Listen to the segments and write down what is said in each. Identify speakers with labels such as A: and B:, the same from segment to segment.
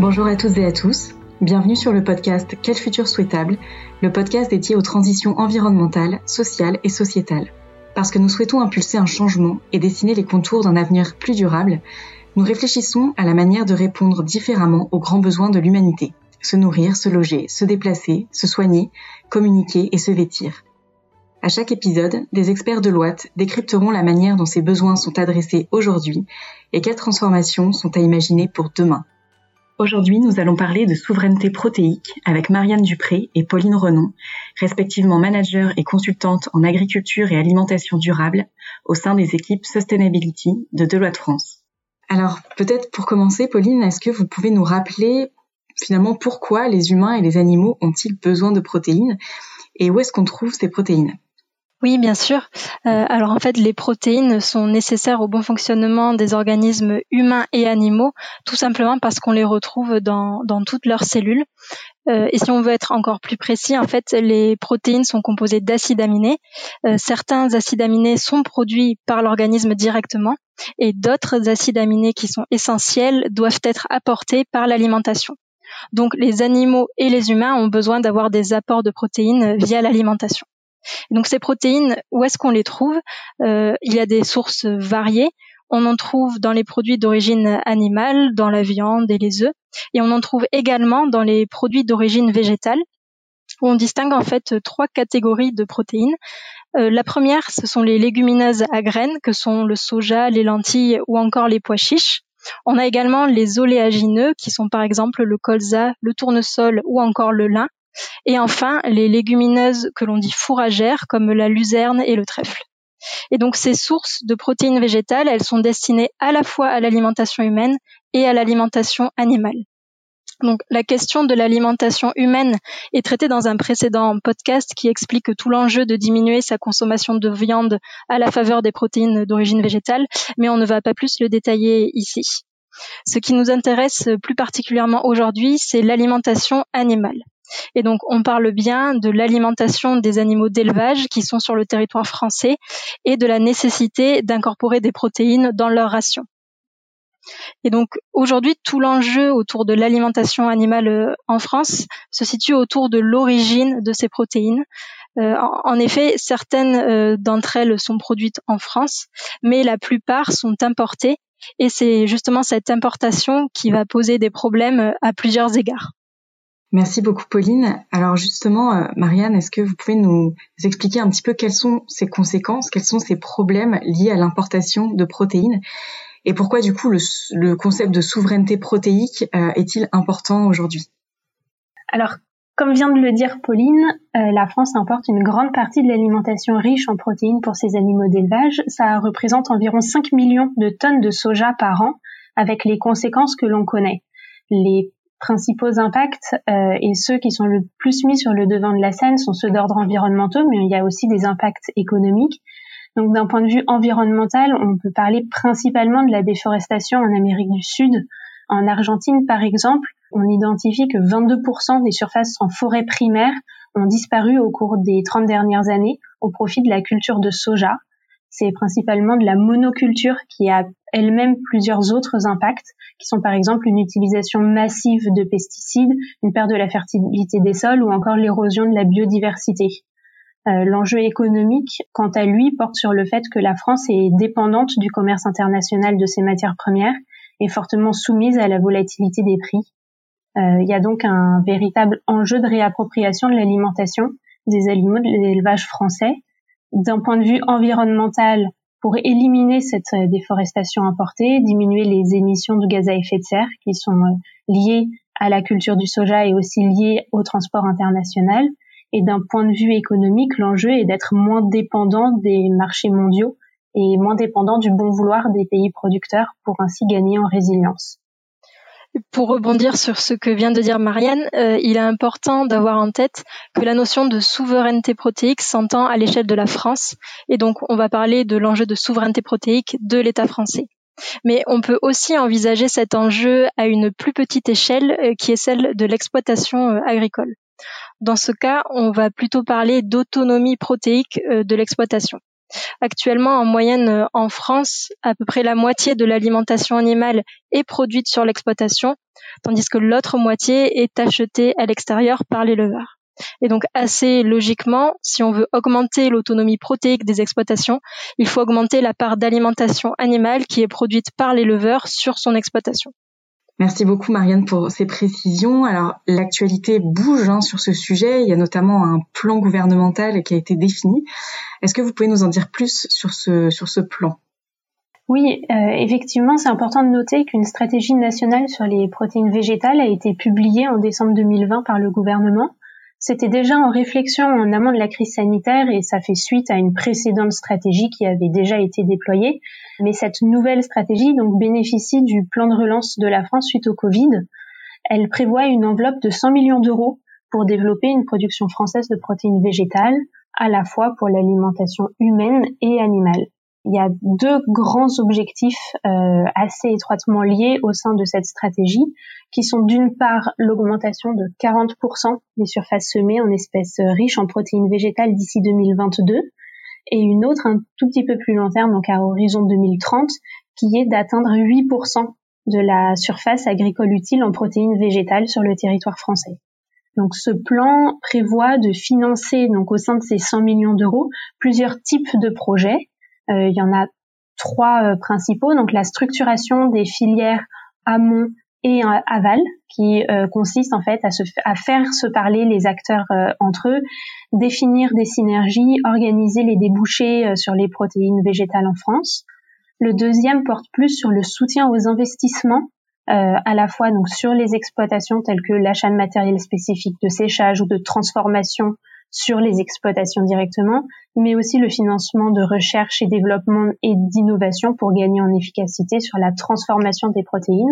A: Bonjour à toutes et à tous. Bienvenue sur le podcast Quel futur souhaitable, le podcast dédié aux transitions environnementales, sociales et sociétales. Parce que nous souhaitons impulser un changement et dessiner les contours d'un avenir plus durable, nous réfléchissons à la manière de répondre différemment aux grands besoins de l'humanité. Se nourrir, se loger, se déplacer, se soigner, communiquer et se vêtir. À chaque épisode, des experts de l'OAT décrypteront la manière dont ces besoins sont adressés aujourd'hui et quelles transformations sont à imaginer pour demain. Aujourd'hui, nous allons parler de souveraineté protéique avec Marianne Dupré et Pauline Renon, respectivement manager et consultante en agriculture et alimentation durable au sein des équipes Sustainability de Deloitte France. Alors, peut-être pour commencer, Pauline, est-ce que vous pouvez nous rappeler finalement pourquoi les humains et les animaux ont-ils besoin de protéines et où est-ce qu'on trouve ces protéines?
B: Oui, bien sûr. Euh, alors en fait, les protéines sont nécessaires au bon fonctionnement des organismes humains et animaux, tout simplement parce qu'on les retrouve dans, dans toutes leurs cellules. Euh, et si on veut être encore plus précis, en fait, les protéines sont composées d'acides aminés. Euh, certains acides aminés sont produits par l'organisme directement, et d'autres acides aminés qui sont essentiels doivent être apportés par l'alimentation. Donc les animaux et les humains ont besoin d'avoir des apports de protéines via l'alimentation. Donc ces protéines, où est-ce qu'on les trouve? Euh, Il y a des sources variées. On en trouve dans les produits d'origine animale, dans la viande et les œufs, et on en trouve également dans les produits d'origine végétale. Où on distingue en fait trois catégories de protéines. Euh, la première, ce sont les légumineuses à graines, que sont le soja, les lentilles ou encore les pois chiches. On a également les oléagineux, qui sont par exemple le colza, le tournesol ou encore le lin. Et enfin, les légumineuses que l'on dit fourragères, comme la luzerne et le trèfle. Et donc ces sources de protéines végétales, elles sont destinées à la fois à l'alimentation humaine et à l'alimentation animale. Donc la question de l'alimentation humaine est traitée dans un précédent podcast qui explique tout l'enjeu de diminuer sa consommation de viande à la faveur des protéines d'origine végétale, mais on ne va pas plus le détailler ici. Ce qui nous intéresse plus particulièrement aujourd'hui, c'est l'alimentation animale. Et donc, on parle bien de l'alimentation des animaux d'élevage qui sont sur le territoire français et de la nécessité d'incorporer des protéines dans leur ration. Et donc aujourd'hui, tout l'enjeu autour de l'alimentation animale euh, en France se situe autour de l'origine de ces protéines. Euh, en, effet, certaines euh, d'entre elles sont produites en France, mais la plupart sont importées, et c'est justement cette importation qui va poser des problèmes à plusieurs égards.
A: Merci beaucoup Pauline. Alors justement, euh, Marianne, est-ce que vous pouvez nous expliquer un petit peu quelles sont ces conséquences, quels sont ces problèmes liés à l'importation de protéines et pourquoi du coup le, concept de souveraineté protéique euh, est-il important aujourd'hui?
C: Alors, comme vient de le dire Pauline, euh, la France importe une grande partie de l'alimentation riche en protéines pour ses animaux d'élevage. Ça représente environ 5 millions de tonnes de soja par an, avec les conséquences que l'on connaît. Les principaux impacts euh, et ceux qui sont le plus mis sur le devant de la scène sont ceux d'ordre environnemental, mais il y a aussi des impacts économiques. Donc d'un point de vue environnemental, on peut parler principalement de la déforestation en Amérique du Sud. En Argentine, par exemple, on identifie que 22% des surfaces en forêt primaire ont disparu au cours des 30 dernières années au profit de la culture de soja. C'est principalement de la monoculture qui a elle-même plusieurs autres impacts, qui sont par exemple une utilisation massive de pesticides, une perte de la fertilité des sols ou encore l'érosion de la biodiversité. Euh, l'enjeu économique, quant à lui, porte sur le fait que la France est dépendante du commerce international de ses matières premières et fortement soumise à la volatilité des prix. Euh, il y a donc un véritable enjeu de réappropriation de l'alimentation des animaux de l'élevage français. D'un point de vue environnemental, pour éliminer cette euh, déforestation importée, diminuer les émissions de gaz à effet de serre qui sont euh, liées à la culture du soja et aussi liées au transport international. Et d'un point de vue économique, l'enjeu est d'être moins dépendant des marchés mondiaux et moins dépendant du bon vouloir des pays producteurs pour ainsi gagner en résilience.
B: Pour rebondir sur ce que vient de dire Marianne, euh, il est important d'avoir en tête que la notion de souveraineté protéique s'entend à l'échelle de la France, et donc on va parler de l'enjeu de souveraineté protéique de l'État français. Mais on peut aussi envisager cet enjeu à une plus petite échelle, euh, qui est celle de l'exploitation euh, agricole. Dans ce cas, on va plutôt parler d'autonomie protéique de l'exploitation. Actuellement, en moyenne, en France, à peu près la moitié de l'alimentation animale est produite sur l'exploitation, tandis que l'autre moitié est achetée à l'extérieur par l'éleveur. Et donc assez logiquement, si on veut augmenter l'autonomie protéique des exploitations, il faut augmenter la part d'alimentation animale qui est produite par l'éleveur sur son exploitation.
A: Merci beaucoup Marianne pour ces précisions. Alors l'actualité bouge hein, sur ce sujet. Il y a notamment un plan gouvernemental qui a été défini. Est-ce que vous pouvez nous en dire plus sur ce, sur ce plan?
C: Oui, euh, effectivement, c'est important de noter qu'une stratégie nationale sur les protéines végétales a été publiée en décembre 2020 par le gouvernement. C'était déjà en réflexion en amont de la crise sanitaire et ça fait suite à une précédente stratégie qui avait déjà été déployée. Mais cette nouvelle stratégie donc bénéficie du plan de relance de la France suite au Covid. Elle prévoit une enveloppe de 100 millions d'euros pour développer une production française de protéines végétales, à la fois pour l'alimentation humaine et animale. Il y a deux grands objectifs euh, assez étroitement liés au sein de cette stratégie, qui sont d'une part l'augmentation de 40% des surfaces semées en espèces riches en protéines végétales d'ici 2022, et une autre un tout petit peu plus long terme, donc à horizon 2030, qui est d'atteindre 8% de la surface agricole utile en protéines végétales sur le territoire français. Donc ce plan prévoit de financer donc au sein de ces 100 millions d'euros plusieurs types de projets euh, il y en a trois euh, principaux. Donc la structuration des filières amont et aval, qui euh, consiste en fait à, faire se parler les acteurs entre eux, définir des synergies, organiser les débouchés sur les protéines végétales en France. Le deuxième porte plus sur le soutien aux investissements, à la fois sur les exploitations telles que l'achat de matériel spécifique de séchage ou de transformation sur les exploitations directement, mais aussi le financement de recherche et développement et d'innovation pour gagner en efficacité sur la transformation des protéines.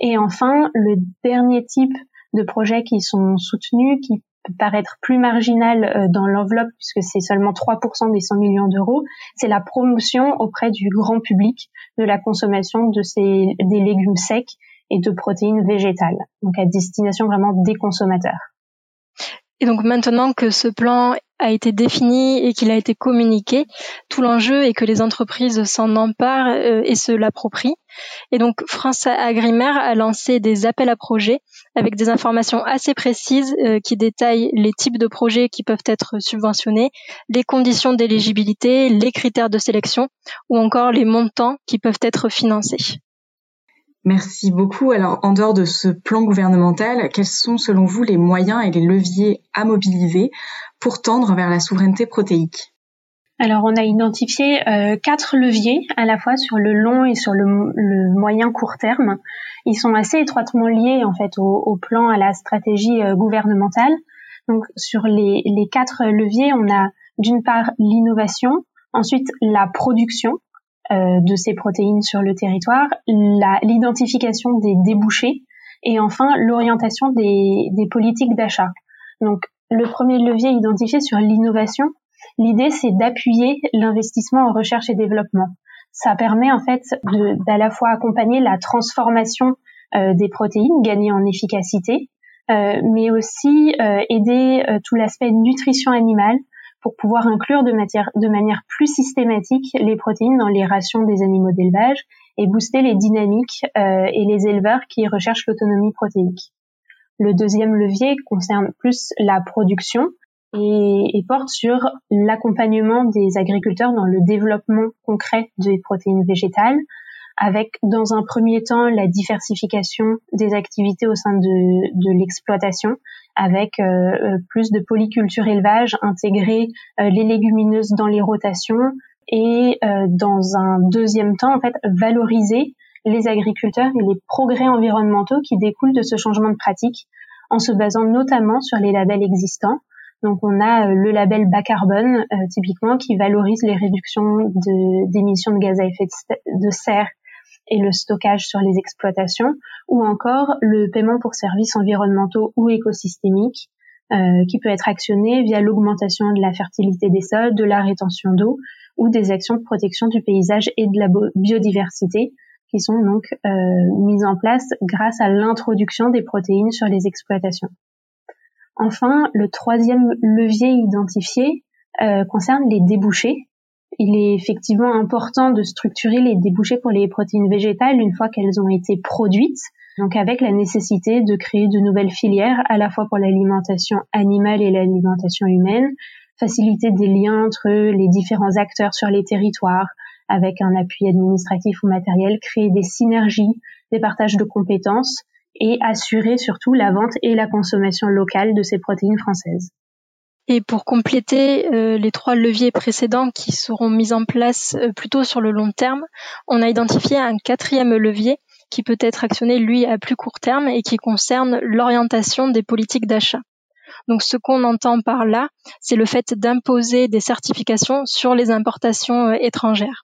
C: Et enfin, le dernier type de projets qui sont soutenus, qui peut paraître plus marginal euh, dans l'enveloppe puisque c'est seulement 3% des 100 millions d'euros, c'est la promotion auprès du grand public de la consommation de ces, des légumes secs et de protéines végétales, donc à destination vraiment des consommateurs.
B: Et donc maintenant que ce plan a été défini et qu'il a été communiqué, tout l'enjeu est que les entreprises s'en emparent euh, et se l'approprient. Et donc France Agrimaire a lancé des appels à projets avec des informations assez précises euh, qui détaillent les types de projets qui peuvent être subventionnés, les conditions d'éligibilité, les critères de sélection ou encore les montants qui peuvent être financés.
A: Merci beaucoup. Alors, en dehors de ce plan gouvernemental, quels sont selon vous les moyens et les leviers à mobiliser pour tendre vers la souveraineté protéique?
C: Alors, on a identifié euh, quatre leviers, à la fois sur le long et sur le, moyen court terme. Ils sont assez étroitement liés en fait au, plan, à la stratégie euh, gouvernementale. Donc, sur les, quatre leviers, on a d'une part l'innovation, ensuite la production, de ces protéines sur le territoire, l'identification des débouchés et enfin l'orientation des, politiques d'achat. Donc le premier levier identifié sur l'innovation, l'idée c'est d'appuyer l'investissement en recherche et développement. Ça permet en fait d'à la fois accompagner la transformation euh, des protéines, gagner en efficacité, euh, mais aussi euh, aider tout l'aspect nutrition animale, pour pouvoir inclure de, manière plus systématique les protéines dans les rations des animaux d'élevage et booster les dynamiques euh, et les éleveurs qui recherchent l'autonomie protéique. Le deuxième levier concerne plus la production et porte sur l'accompagnement des agriculteurs dans le développement concret des protéines végétales, avec dans un premier temps la diversification des activités au sein de, de l'exploitation, avec euh, euh, plus de polyculture élevage, intégrer euh, les légumineuses dans les rotations et dans un deuxième temps en fait valoriser les agriculteurs et les progrès environnementaux qui découlent de ce changement de pratique en se basant notamment sur les labels existants. Donc on a le label bas carbone typiquement qui valorise les réductions d'émissions de, gaz à effet de serre et le stockage sur les exploitations, ou encore le paiement pour services environnementaux ou écosystémiques, euh, qui peut être actionné via l'augmentation de la fertilité des sols, de la rétention d'eau ou des actions de protection du paysage et de la biodiversité qui sont donc euh, mises en place grâce à l'introduction des protéines sur les exploitations. Enfin, le troisième levier identifié euh, concerne les débouchés il est effectivement important de structurer les débouchés pour les protéines végétales une fois qu'elles ont été produites. Donc avec la nécessité de créer de nouvelles filières à la fois pour l'alimentation animale et l'alimentation humaine, faciliter des liens entre les différents acteurs sur les territoires avec un appui administratif ou matériel, créer des synergies, des partages de compétences et assurer surtout la vente et la consommation locale de ces protéines françaises.
B: Et pour compléter euh, les trois leviers précédents qui seront mis en place euh, plutôt sur le long terme, on a identifié un quatrième levier qui peut être actionné, lui, à plus court terme et qui concerne l'orientation des politiques d'achat. Donc ce qu'on entend par là, c'est le fait d'imposer des certifications sur les importations euh, étrangères.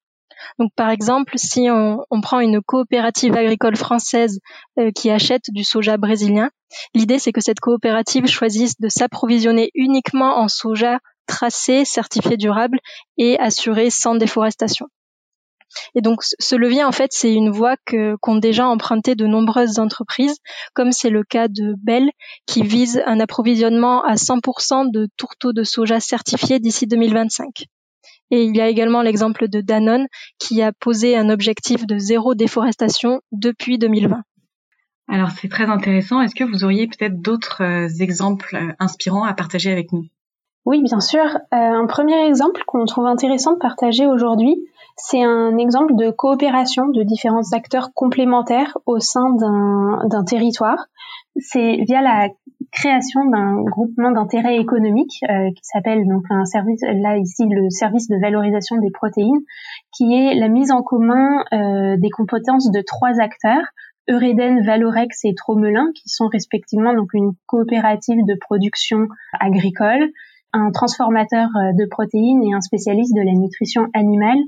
B: Donc par exemple, si on, prend une coopérative agricole française euh, qui achète du soja brésilien, l'idée c'est que cette coopérative choisisse de s'approvisionner uniquement en soja tracé, certifié durable et assuré sans déforestation. Et donc ce levier, en fait, c'est une voie qu'ont déjà emprunté de nombreuses entreprises, comme c'est le cas de Bell, qui vise un approvisionnement à 100% de tourteaux de soja certifiés d'ici 2025. Et il y a également l'exemple de Danone qui a posé un objectif de zéro déforestation depuis 2020.
A: Alors c'est très intéressant. Est-ce que vous auriez peut-être d'autres euh, exemples euh, inspirants à partager avec nous?
C: Oui, bien sûr. Euh, un premier exemple qu'on trouve intéressant de partager aujourd'hui, c'est un exemple de coopération de différents acteurs complémentaires au sein d'un territoire. C'est via la création d'un groupement d'intérêt économique euh, qui s'appelle donc un service là ici le service de valorisation des protéines qui est la mise en commun euh, des compétences de trois acteurs Eureden, Valorex et Tromelin qui sont respectivement donc une coopérative de production agricole, un transformateur euh, de protéines et un spécialiste de la nutrition animale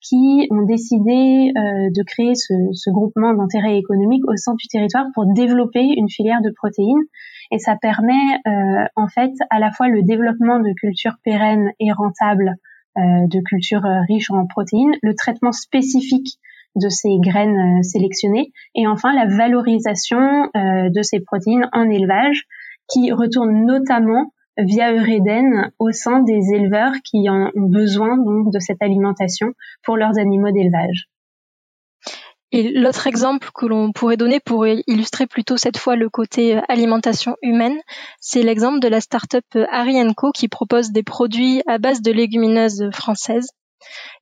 C: qui ont décidé euh, de créer ce, ce groupement d'intérêt économique au sein du territoire pour développer une filière de protéines. Et ça permet euh, en fait à la fois le développement de cultures pérennes et rentables, euh, de cultures riches en protéines, le traitement spécifique de ces graines sélectionnées, et enfin la valorisation de ces protéines en élevage, qui retourne notamment via Eureden au sein des éleveurs qui ont besoin donc de cette alimentation pour leurs animaux d'élevage.
B: Et l'autre exemple que l'on pourrait donner pour illustrer plutôt cette fois le côté euh, alimentation humaine, c'est l'exemple de la start-up euh, Arienco qui propose des produits à base de légumineuses françaises.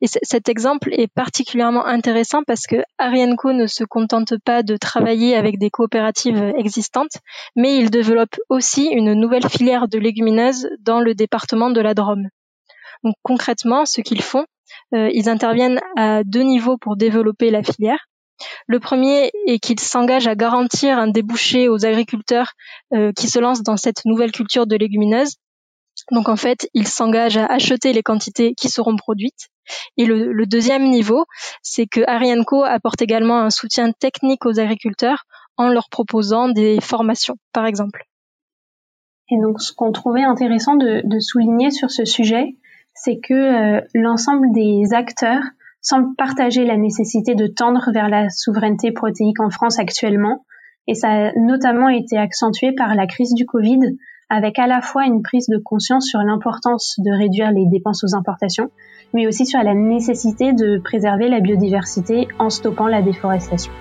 B: Et cet exemple est particulièrement intéressant parce que Arienco ne se contente pas de travailler avec des coopératives existantes, mais il développe aussi une nouvelle filière de légumineuses dans le département de la Drôme. Donc concrètement, ce qu'ils font, euh, ils interviennent à deux niveaux pour développer la filière. Le premier est qu'ils s'engagent à garantir un débouché aux agriculteurs euh, qui se lancent dans cette nouvelle culture de légumineuses donc en fait, ils s'engagent à acheter les quantités qui seront produites. Et le, deuxième niveau, c'est que Arianco apporte également un soutien technique aux agriculteurs en leur proposant des formations, par exemple.
C: Et donc ce qu'on trouvait intéressant de, souligner sur ce sujet, c'est que euh, l'ensemble des acteurs semblent partager la nécessité de tendre vers la souveraineté protéique en France actuellement. Et ça a notamment été accentué par la crise du Covid, avec à la fois une prise de conscience sur l'importance de réduire les dépenses aux importations, mais aussi sur la nécessité de préserver la biodiversité en stoppant la déforestation.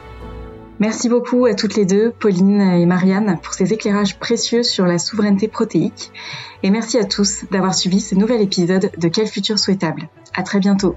A: Merci beaucoup à toutes les deux, Pauline et Marianne, pour ces éclairages précieux sur la souveraineté protéique. Et merci à tous d'avoir suivi ce nouvel épisode de Quel futur souhaitable. À très bientôt.